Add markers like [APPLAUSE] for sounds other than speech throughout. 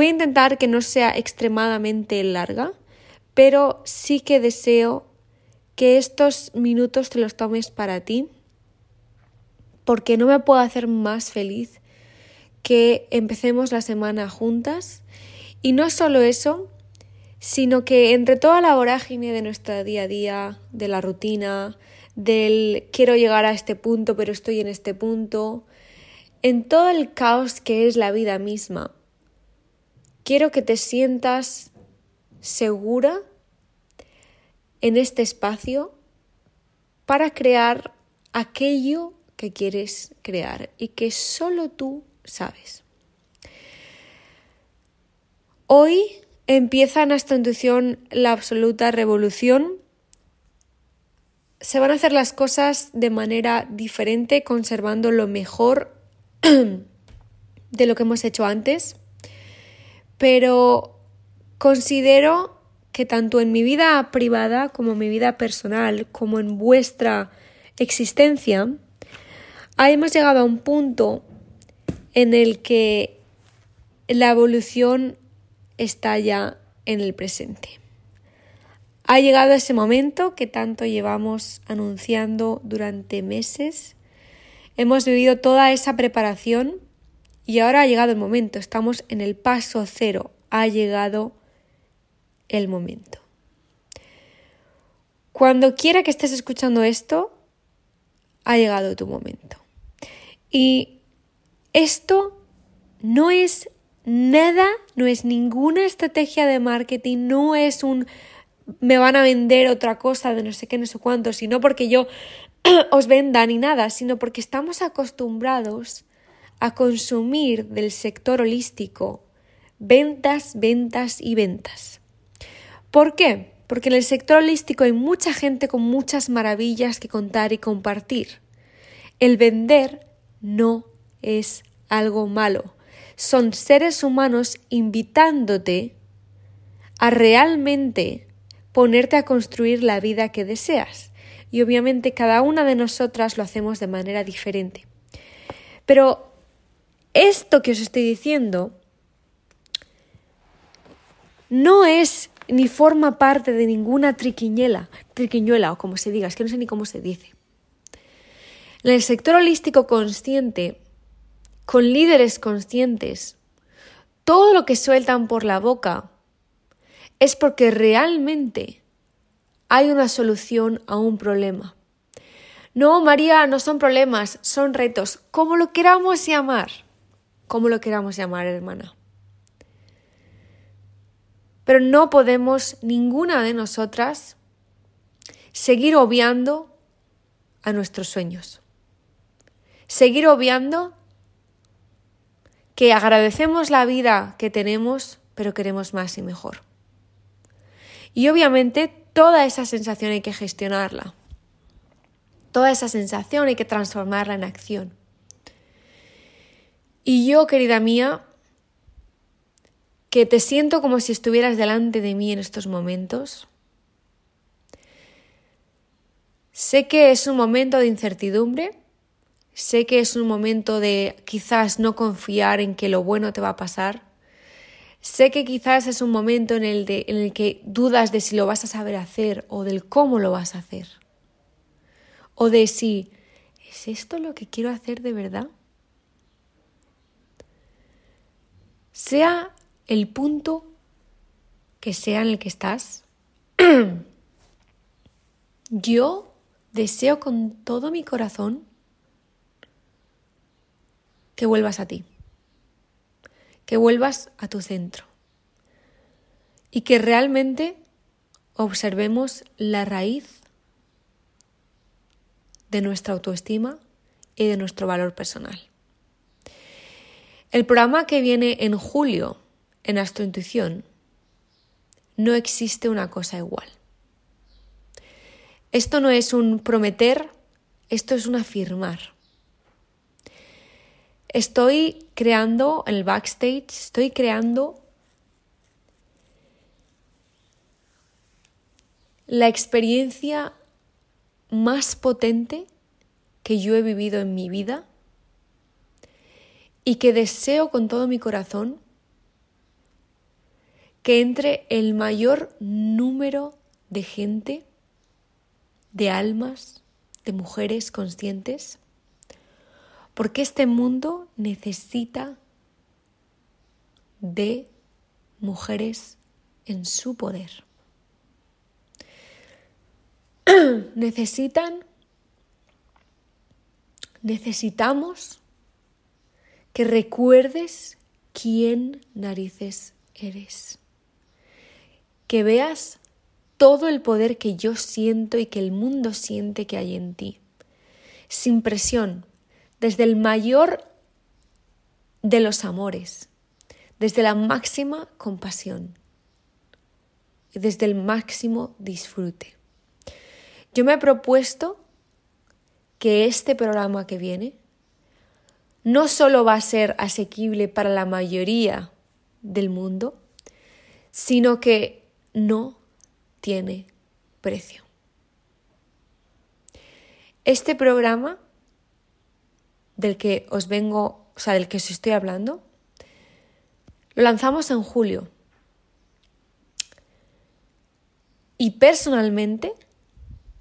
Voy a intentar que no sea extremadamente larga, pero sí que deseo que estos minutos te los tomes para ti, porque no me puedo hacer más feliz que empecemos la semana juntas. Y no solo eso, sino que entre toda la vorágine de nuestro día a día, de la rutina, del quiero llegar a este punto pero estoy en este punto, en todo el caos que es la vida misma, quiero que te sientas segura en este espacio para crear aquello que quieres crear y que solo tú sabes. Hoy empieza en esta intuición la absoluta revolución. Se van a hacer las cosas de manera diferente, conservando lo mejor [CLEARS THROAT] de lo que hemos hecho antes, pero considero que tanto en mi vida privada como en mi vida personal, como en vuestra existencia, hemos llegado a un punto en el que la evolución está ya en el presente. Ha llegado ese momento que tanto llevamos anunciando durante meses. Hemos vivido toda esa preparación y ahora ha llegado el momento. Estamos en el paso cero. Ha llegado el momento. Cuando quiera que estés escuchando esto, ha llegado tu momento. Y esto no es nada, no es ninguna estrategia de marketing, no es un me van a vender otra cosa de no sé qué, no sé cuánto, sino porque yo [CLEARS THROAT] os venda ni nada, sino porque estamos acostumbrados a consumir del sector holístico ventas, ventas y ventas. ¿Por qué? Porque en el sector holístico hay mucha gente con muchas maravillas que contar y compartir. El vender no es algo malo son seres humanos invitándote a realmente ponerte a construir la vida que deseas. Y obviamente cada una de nosotras lo hacemos de manera diferente. Pero esto que os estoy diciendo no es ni forma parte de ninguna triquiñuela, triquiñuela o como se diga, es que no sé ni cómo se dice. En el sector holístico consciente con líderes conscientes, todo lo que sueltan por la boca es porque realmente hay una solución a un problema. No, María, no son problemas, son retos, como lo queramos llamar, como lo queramos llamar, hermana. Pero no podemos, ninguna de nosotras, seguir obviando a nuestros sueños. Seguir obviando que agradecemos la vida que tenemos, pero queremos más y mejor. Y obviamente toda esa sensación hay que gestionarla. Toda esa sensación hay que transformarla en acción. Y yo, querida mía, que te siento como si estuvieras delante de mí en estos momentos, sé que es un momento de incertidumbre, Sé que es un momento de quizás no confiar en que lo bueno te va a pasar. Sé que quizás es un momento en el, de, en el que dudas de si lo vas a saber hacer o del cómo lo vas a hacer. O de si, ¿es esto lo que quiero hacer de verdad? Sea el punto que sea en el que estás, [CLEARS THROAT] yo deseo con todo mi corazón que vuelvas a ti, que vuelvas a tu centro y que realmente observemos la raíz de nuestra autoestima y de nuestro valor personal. El programa que viene en julio en Astrointuición no existe una cosa igual. Esto no es un prometer, esto es un afirmar. Estoy creando el backstage, estoy creando la experiencia más potente que yo he vivido en mi vida y que deseo con todo mi corazón que entre el mayor número de gente, de almas, de mujeres conscientes, porque este mundo necesita de mujeres en su poder. [CLEARS THROAT] Necesitan, necesitamos que recuerdes quién narices eres. Que veas todo el poder que yo siento y que el mundo siente que hay en ti. Sin presión, desde el mayor de los amores, desde la máxima compasión desde el máximo disfrute. Yo me he propuesto que este programa que viene no solo va a ser asequible para la mayoría del mundo, sino que no tiene precio. Este programa del que os vengo, o sea, del que os estoy hablando, lo lanzamos en julio. Y personalmente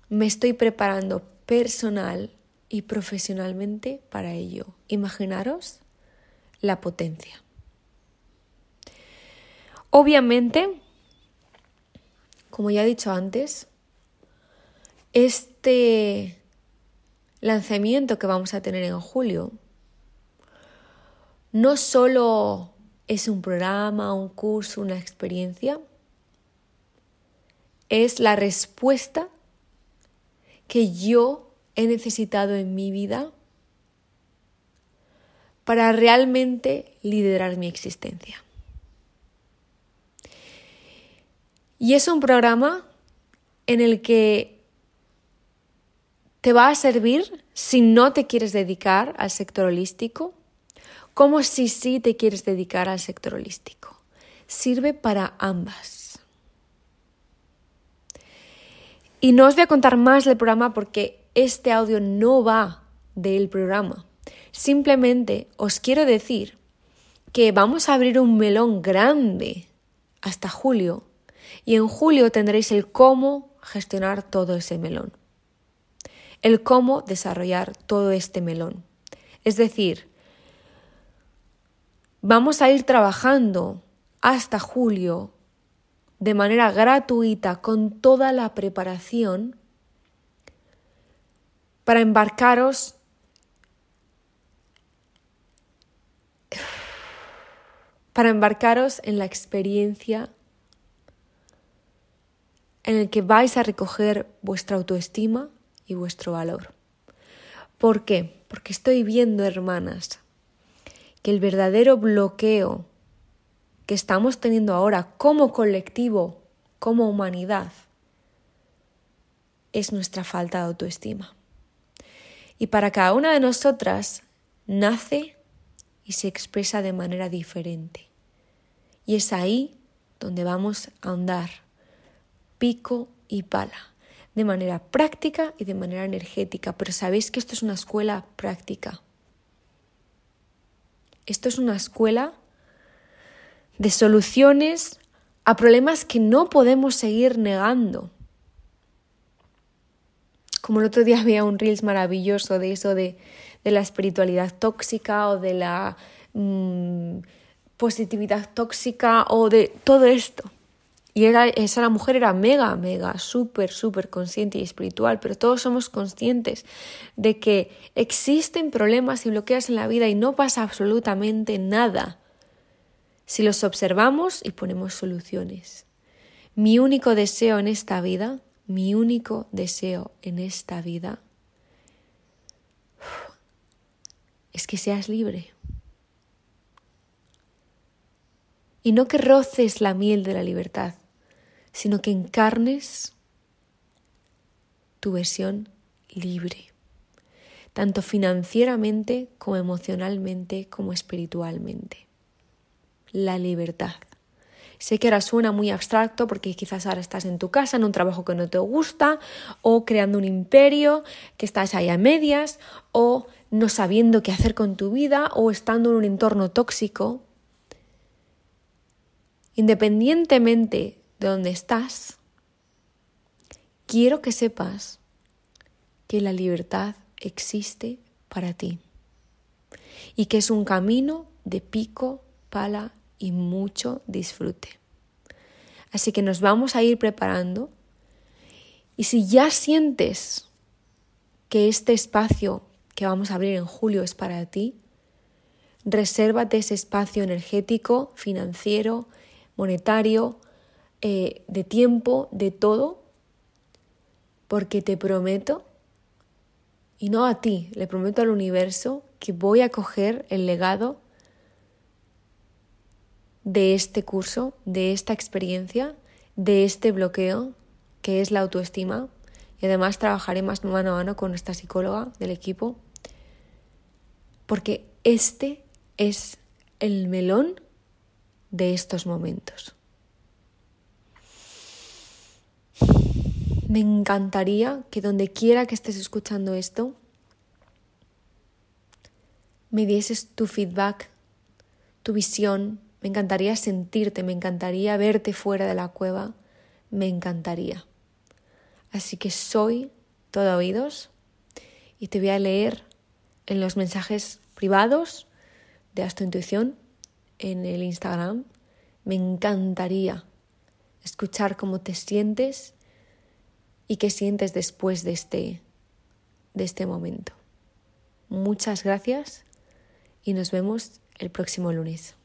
me estoy preparando personal y profesionalmente para ello. Imaginaros la potencia. Obviamente, como ya he dicho antes, este lanzamiento que vamos a tener en julio no solo es un programa, un curso, una experiencia, es la respuesta que yo he necesitado en mi vida para realmente liderar mi existencia. Y es un programa en el que te va a servir si no te quieres dedicar al sector holístico, como si sí te quieres dedicar al sector holístico. Sirve para ambas. Y no os voy a contar más del programa porque este audio no va del programa. Simplemente os quiero decir que vamos a abrir un melón grande hasta julio y en julio tendréis el cómo gestionar todo ese melón. El cómo desarrollar todo este melón. Es decir, vamos a ir trabajando hasta julio de manera gratuita con toda la preparación para embarcaros para embarcaros en la experiencia en el que vais a recoger vuestra autoestima y vuestro valor. ¿Por qué? Porque estoy viendo, hermanas, que el verdadero bloqueo que estamos teniendo ahora como colectivo, como humanidad, es nuestra falta de autoestima. Y para cada una de nosotras nace y se expresa de manera diferente. Y es ahí donde vamos a andar pico y pala, de manera práctica y de manera energética. Pero sabéis que esto es una escuela práctica. Esto es una escuela de soluciones a problemas que no podemos seguir negando. Como el otro día había un reels maravilloso de eso de, la espiritualidad tóxica o de la mm, positividad tóxica o de todo esto. Y era, esa mujer era mega, mega, súper, súper consciente y espiritual, pero todos somos conscientes de que existen problemas y bloqueos en la vida y no pasa absolutamente nada si los observamos y ponemos soluciones. Mi único deseo en esta vida, mi único deseo en esta vida es que seas libre. Y no que roces la miel de la libertad, sino que encarnes tu versión libre, tanto financieramente como emocionalmente como espiritualmente. La libertad. Sé que ahora suena muy abstracto porque quizás ahora estás en tu casa, en un trabajo que no te gusta, o creando un imperio, que estás ahí a medias, o no sabiendo qué hacer con tu vida, o estando en un entorno tóxico, independientemente de dónde estás, quiero que sepas que la libertad existe para ti y que es un camino de pico, pala y mucho disfrute. Así que nos vamos a ir preparando y si ya sientes que este espacio que vamos a abrir en julio es para ti, resérvate ese espacio energético, financiero, monetario, eh, de tiempo, de todo, porque te prometo, y no a ti, le prometo al universo que voy a coger el legado de este curso, de esta experiencia, de este bloqueo que es la autoestima. Y además trabajaré más mano a mano con esta psicóloga del equipo, porque este es el melón de estos momentos. Me encantaría que donde quiera que estés escuchando esto, me dieses tu feedback, tu visión. Me encantaría sentirte, me encantaría verte fuera de la cueva, me encantaría. Así que soy todo oídos y te voy a leer en los mensajes privados de Astro Intuición en el Instagram. Me encantaría escuchar cómo te sientes y qué sientes después de este, de este momento. Muchas gracias y nos vemos el próximo lunes.